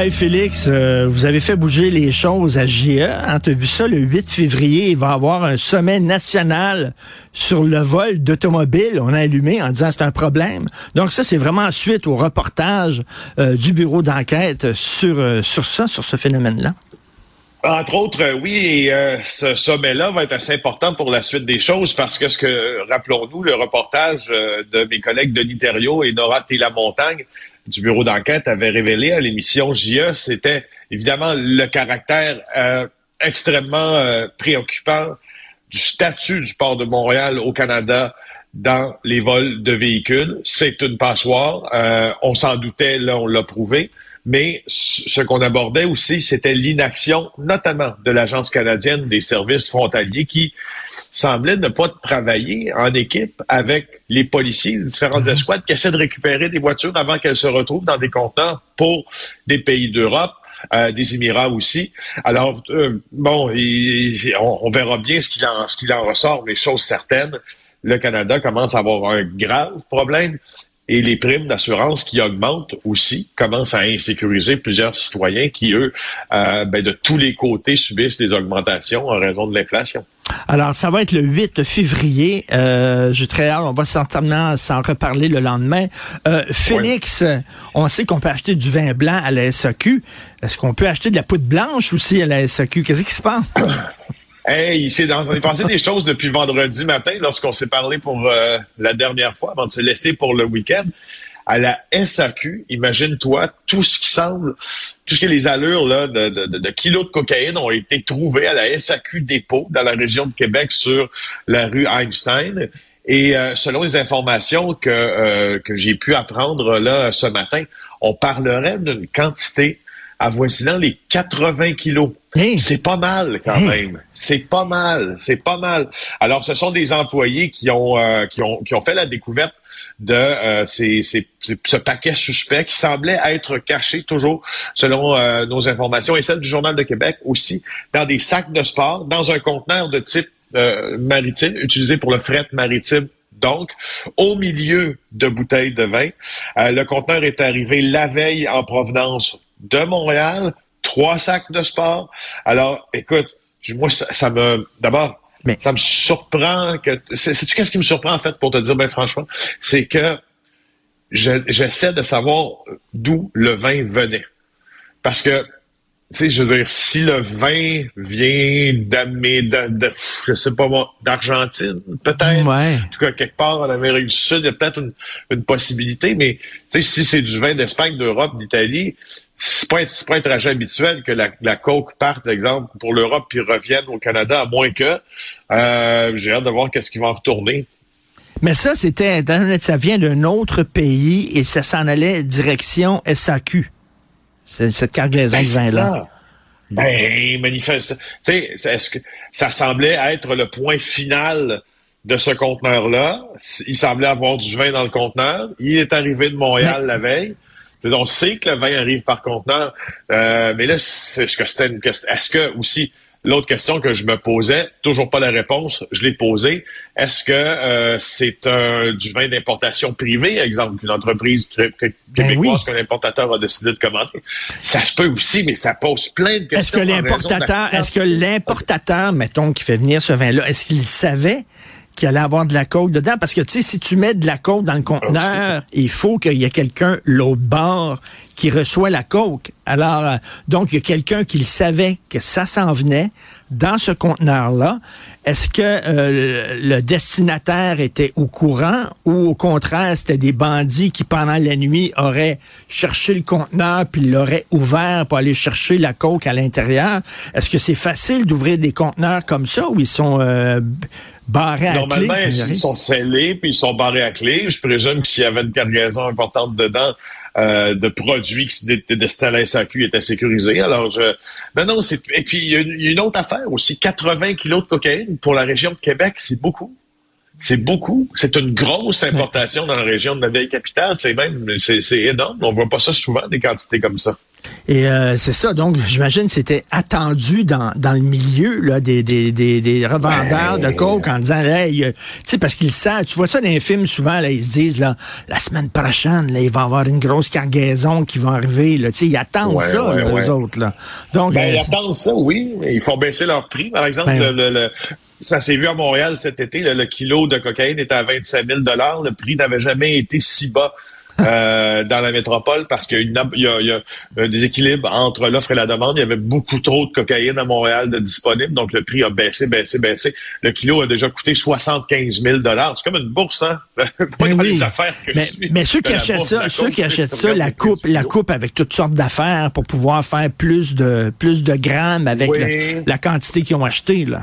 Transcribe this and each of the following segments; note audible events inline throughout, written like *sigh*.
Hey Félix, euh, vous avez fait bouger les choses à GIE. Hein? Tu vu ça le 8 février, il va y avoir un sommet national sur le vol d'automobiles. On a allumé en disant c'est un problème. Donc ça, c'est vraiment suite au reportage euh, du bureau d'enquête sur, euh, sur ça, sur ce phénomène-là. Entre autres, euh, oui, et euh, ce sommet-là va être assez important pour la suite des choses parce que ce que, rappelons-nous, le reportage euh, de mes collègues Denis Thériault et Nora Téla-Montagne du bureau d'enquête avait révélé à l'émission JE, c'était évidemment le caractère extrêmement préoccupant du statut du port de Montréal au Canada dans les vols de véhicules. C'est une passoire. on s'en doutait, là, on l'a prouvé. Mais ce qu'on abordait aussi, c'était l'inaction, notamment de l'Agence canadienne des services frontaliers, qui semblait ne pas travailler en équipe avec les policiers, les différentes mhm. escouades qui essaient de récupérer des voitures avant qu'elles se retrouvent dans des conteneurs pour des pays d'Europe. Euh, des Émirats aussi. Alors, euh, bon, on, verra bien ce qu'il en, ce qu'il en ressort, mais chose certaine, le Canada commence à avoir un grave problème et les primes d'assurance qui augmentent aussi commencent à insécuriser plusieurs citoyens qui, eux, euh, ben, de tous les côtés subissent des augmentations en raison de l'inflation. Alors, ça va être le 8 février. Euh, je très hâte. On va certainement s'en reparler le lendemain. Euh, Félix, on sait qu'on peut acheter du vin blanc à la SAQ. Est-ce qu'on peut acheter de la poudre blanche aussi à la SAQ? Qu'est-ce qui se passe? *coughs* Hey, il s'est passé des choses depuis vendredi matin lorsqu'on s'est parlé pour euh, la dernière fois avant de se laisser pour le week-end. À la SAQ, imagine-toi tout ce qui semble, tout ce qui est les allures là, de, de, de, kilos de cocaïne ont été trouvés à la SAQ dépôt dans la région de Québec sur la rue Einstein. Et euh, selon les informations que, euh, que j'ai pu apprendre là ce matin, on parlerait d'une quantité avoisinant les 80 kilos. C'est pas mal quand même. C'est pas mal. C'est pas mal. Alors, ce sont des employés qui ont euh, qui ont qui ont fait la découverte de euh, ces, ces, ce paquet suspect qui semblait être caché toujours selon euh, nos informations et celles du Journal de Québec aussi dans des sacs de sport dans un conteneur de type maritime utilisé pour le fret maritime donc, au milieu de bouteilles de vin, le conteneur est arrivé la veille en provenance de Montréal, trois sacs de sport. Alors, écoute, moi, ça, me... D'abord, ça me surprend que... Sais-tu qu'est-ce qui me surprend, en fait, pour te dire, ben franchement? C'est que j'essaie de savoir d'où le vin venait. Parce que sais, je veux dire, si le vin vient de, de, je sais pas moi, d'Argentine, peut-être. Ouais. En tout cas, quelque part en Amérique du Sud, il y a peut-être une, une, possibilité, mais tu sais, si c'est du vin d'Espagne, d'Europe, d'Italie, c'est pas, pas un trajet habituel que la, la coke parte, par exemple, pour l'Europe puis revienne au Canada, à moins que euh, j'ai hâte de voir qu'est-ce qui va en retourner. Mais ça, c'était, ça vient d'un autre pays et ça s'en allait direction SAQ cette cargaison de ben, vin-là. Ben, manifeste. Tu sais, est-ce que ça semblait être le point final de ce conteneur-là? Il semblait avoir du vin dans le conteneur. Il est arrivé de Montréal la veille. On sait que le vin arrive par conteneur. Euh, mais là, est-ce que c'était une question? Est-ce que aussi L'autre question que je me posais, toujours pas la réponse, je l'ai posée. Est-ce que euh, c'est un du vin d'importation privée, exemple, qu'une entreprise ben québécoise qu'un importateur a décidé de commander? Ça se peut aussi, mais ça pose plein de questions. Est-ce que l'importateur, est-ce que l'importateur, mettons, qui fait venir ce vin-là, est-ce qu'il savait qu'il allait avoir de la coke dedans? Parce que, tu sais, si tu mets de la coke dans le conteneur, il faut qu'il y ait quelqu'un, l'autre bord, qui reçoit la coke. Alors, euh, donc, il y a quelqu'un qui savait que ça s'en venait dans ce conteneur-là. Est-ce que euh, le destinataire était au courant ou au contraire, c'était des bandits qui, pendant la nuit, auraient cherché le conteneur puis l'auraient ouvert pour aller chercher la coke à l'intérieur? Est-ce que c'est facile d'ouvrir des conteneurs comme ça ou ils sont... Euh, barrés à Normalement, ils sont scellés puis ils sont barrés à clé. Je présume que s'il y avait une cargaison importante dedans euh, de produits qui étaient destinés à la SAQ étaient sécurisés. Alors, je... non, non, c'est... Et puis, il y, a une autre affaire aussi. 80 kilos de cocaïne pour la région de Québec, c'est beaucoup. C'est beaucoup. C'est une grosse importation dans la région de la vieille capitale. C'est même, c'est, énorme. On voit pas ça souvent, des quantités comme ça. Et euh, c'est ça, donc j'imagine c'était attendu dans, dans le milieu là, des, des, des, des revendeurs de coke en disant, hey, euh, tu sais, parce qu'ils savent, tu vois ça dans les films souvent, là, ils se disent, là, la semaine prochaine, là, il va y avoir une grosse cargaison qui va arriver, là, tu sais, ils attendent ça, là, eux autres, là. Donc, ben, ils attendent ça, oui, ils font baisser leur prix, par exemple, ben, le, le, ça s'est vu à Montréal cet été. le kilo de cocaïne était à 25 000 Le prix n'avait jamais été si bas. Euh, dans la métropole parce qu'il y, y, a un déséquilibre entre l'offre et la demande. Il y avait beaucoup trop de cocaïne à Montréal de disponible, donc le prix a baissé, baissé, baissé. Le kilo a déjà coûté 75 000 C'est comme une bourse, hein? *laughs* Pas dans les affaires que mais, mais ceux qui achètent ça, ceux qui achètent ça, la coupe, la coupe avec toutes sortes d'affaires pour pouvoir faire plus de plus de grammes avec la quantité qu'ils ont acheté, là.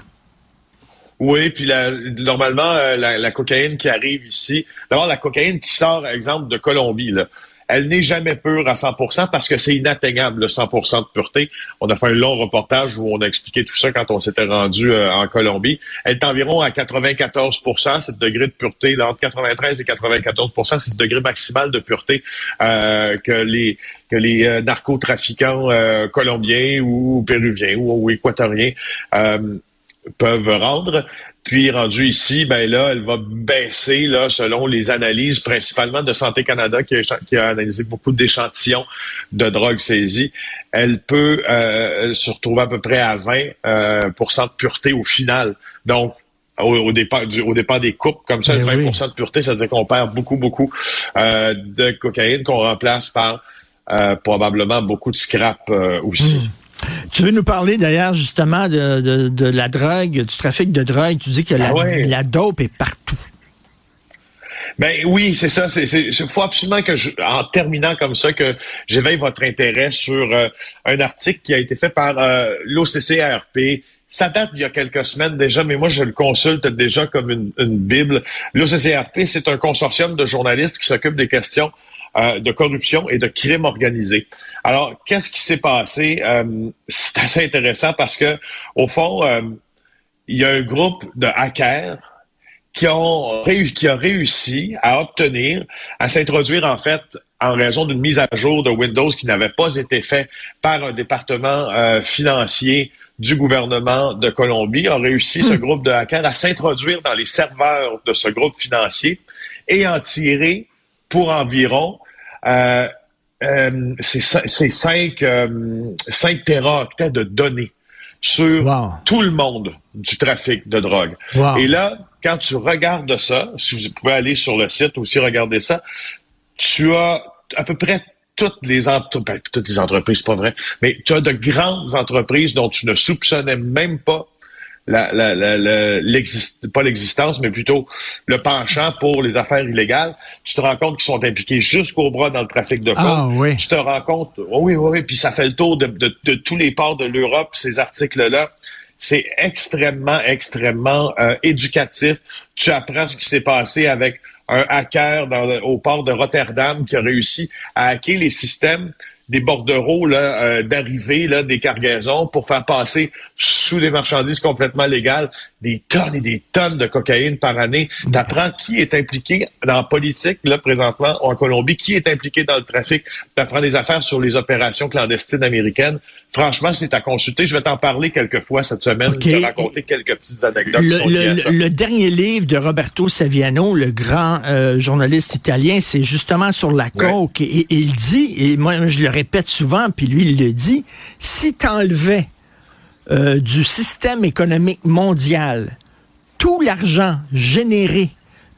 Oui, puis la, normalement, euh, la, cocaïne qui arrive ici, d'abord la cocaïne qui sort, exemple, de Colombie, là, elle n'est jamais pure à 100% parce que c'est inatteignable, le 100% de pureté. On a fait un long reportage où on a expliqué tout ça quand on s'était rendu euh, en Colombie. Elle est environ à 94%, c'est le degré de pureté. Là, entre 93 et 94%, c'est le degré maximal de pureté euh, que les que les narcotrafiquants colombiens ou péruviens ou, ou équatoriens peuvent rendre. Puis rendu ici, ben là, elle va baisser là, selon les analyses, principalement de Santé Canada, qui a, analysé beaucoup d'échantillons de drogue saisie. Elle peut euh, se retrouver à peu près à 20% euh, de pureté au final. Donc, au, départ, du, au départ des coupes, comme ça, 20% ben de pureté, ça veut dire qu'on perd beaucoup, beaucoup euh, de cocaïne qu'on remplace par euh, probablement beaucoup de scrap aussi. Hmm. Tu veux nous parler d'ailleurs justement de, de, la drogue, du trafic de drogue? Tu dis que la, ah la dope est partout. Ben oui, c'est ça. Il faut absolument que, je, en terminant comme ça, que j'éveille votre intérêt sur euh, un article qui a été fait par euh, l'OCCRP. Ça date d'il y a quelques semaines déjà, mais moi je le consulte déjà comme une, une bible. L'OCCRP, c'est un consortium de journalistes qui s'occupe des questions euh, de corruption et de crime organisé. Alors, qu'est-ce qui s'est passé? Euh, c'est assez intéressant parce que, au fond, euh, il y a un groupe de hackers qui, ont qui a réussi à obtenir, à s'introduire en fait en raison d'une mise à jour de Windows qui n'avait pas été faite par un département financier du gouvernement de Colombie, a réussi ce hmm. groupe de hackers à s'introduire dans les serveurs de ce groupe financier et en tirer pour environ euh, euh, c'est 5 euh, téraoctets de données sur tout le monde du trafic de drogue. Et là, quand tu regardes ça, si vous pouvez aller sur le site aussi regarder ça, tu as à peu près toutes les entreprises, ben, toutes les entreprises, c'est pas vrai, mais tu as de grandes entreprises dont tu ne soupçonnais même pas la, la, la, pas l'existence, mais plutôt le penchant pour les affaires illégales, tu te rends compte qu'ils sont impliqués jusqu'au bras dans le trafic de ah, oui. Tu te rends compte, oh oui, oui, oui, puis ça fait le tour de, de, tous les ports de l'Europe, ces articles-là. C'est extrêmement, extrêmement euh, éducatif. Tu apprends ce qui s'est passé avec un hacker au port de Rotterdam qui a réussi à hacker les systèmes des bordereaux euh, d'arrivée des cargaisons pour faire passer sous des marchandises complètement légales des tonnes et des tonnes de cocaïne par année. T'apprends qui est impliqué dans la politique, là, présentement, en Colombie, qui est impliqué dans le trafic. T'apprends des affaires sur les opérations clandestines américaines. Franchement, c'est à consulter. Je vais t'en parler quelques fois cette semaine. Je vais raconter quelques petites anecdotes. Le, dernier livre de Roberto Saviano, le grand euh, journaliste italien, c'est justement sur la coke. Et, il dit, et moi je le répète souvent, puis lui il le dit, si t'enlevais euh, du système économique mondial, tout l'argent généré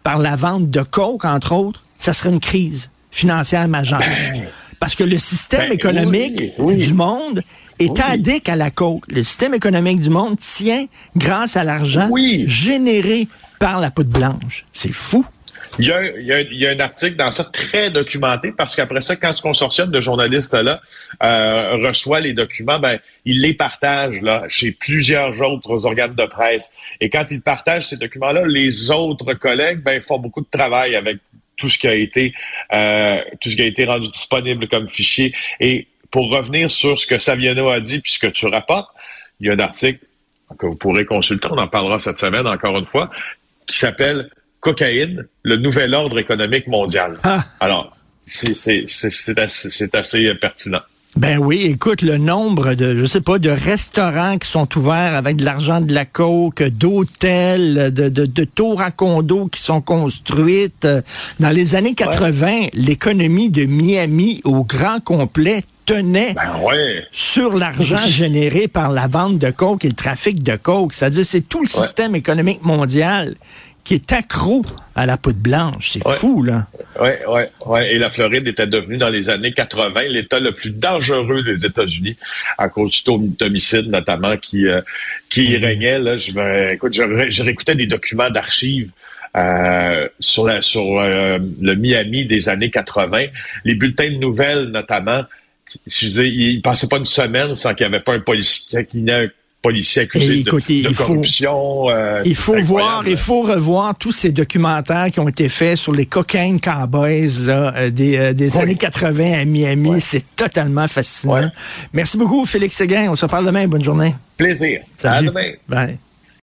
par la vente de coke, entre autres, ça serait une crise financière majeure. *coughs* Parce que le système ben économique du monde est addict à la coke. Le système économique du monde tient grâce à l'argent généré par la poudre blanche. C'est fou. Il y, a, il, y a, un article dans ça très documenté parce qu'après ça, quand ce consortium de journalistes-là euh, reçoit les documents, ben, il les partage là, chez plusieurs autres organes de presse. Et quand il partage ces documents-là, les autres collègues ben, font beaucoup de travail avec tout ce qui a été euh, tout ce qui a été rendu disponible comme fichier. Et pour revenir sur ce que Saviano a dit, puisque tu rapportes, il y a un article que vous pourrez consulter, on en parlera cette semaine encore une fois, qui s'appelle cocaïne, le nouvel ordre économique mondial. Ah. Alors, c'est assez, assez pertinent. Ben oui, écoute, le nombre de, je sais pas, de restaurants qui sont ouverts avec de l'argent de la coke, d'hôtels, de, de, de, tours à condos qui sont construites. Dans les années 80, l'économie de Miami au grand complet tenait ben ouais. sur l'argent *laughs* généré par la vente de coke et le trafic de coke. C'est-à-dire, c'est tout le système économique mondial qui est accro à la poudre blanche. C'est fou, là. Oui, oui, oui. Et la Floride était devenue, dans les années 80, l'État le plus dangereux des États-Unis à cause du taux d'homicide, notamment, qui, euh, qui mm-hmm. régnait. Là. Je, me, écoute, je, réécoutais des documents d'archives euh, sur, la, sur euh, le Miami des années 80. Les bulletins de nouvelles, notamment, je disais, il ne passait pas une semaine sans qu'il n'y avait pas un policier qui n'ait policiers accusés de, corruption. Euh, il faut voir, il faut revoir tous ces documentaires qui ont été faits sur les cocaine cowboys là, euh, des, euh, des années 80 à Miami. C'est totalement fascinant. Merci beaucoup, Félix Séguin. On se parle demain. Bonne journée. Plaisir. À demain. Bye.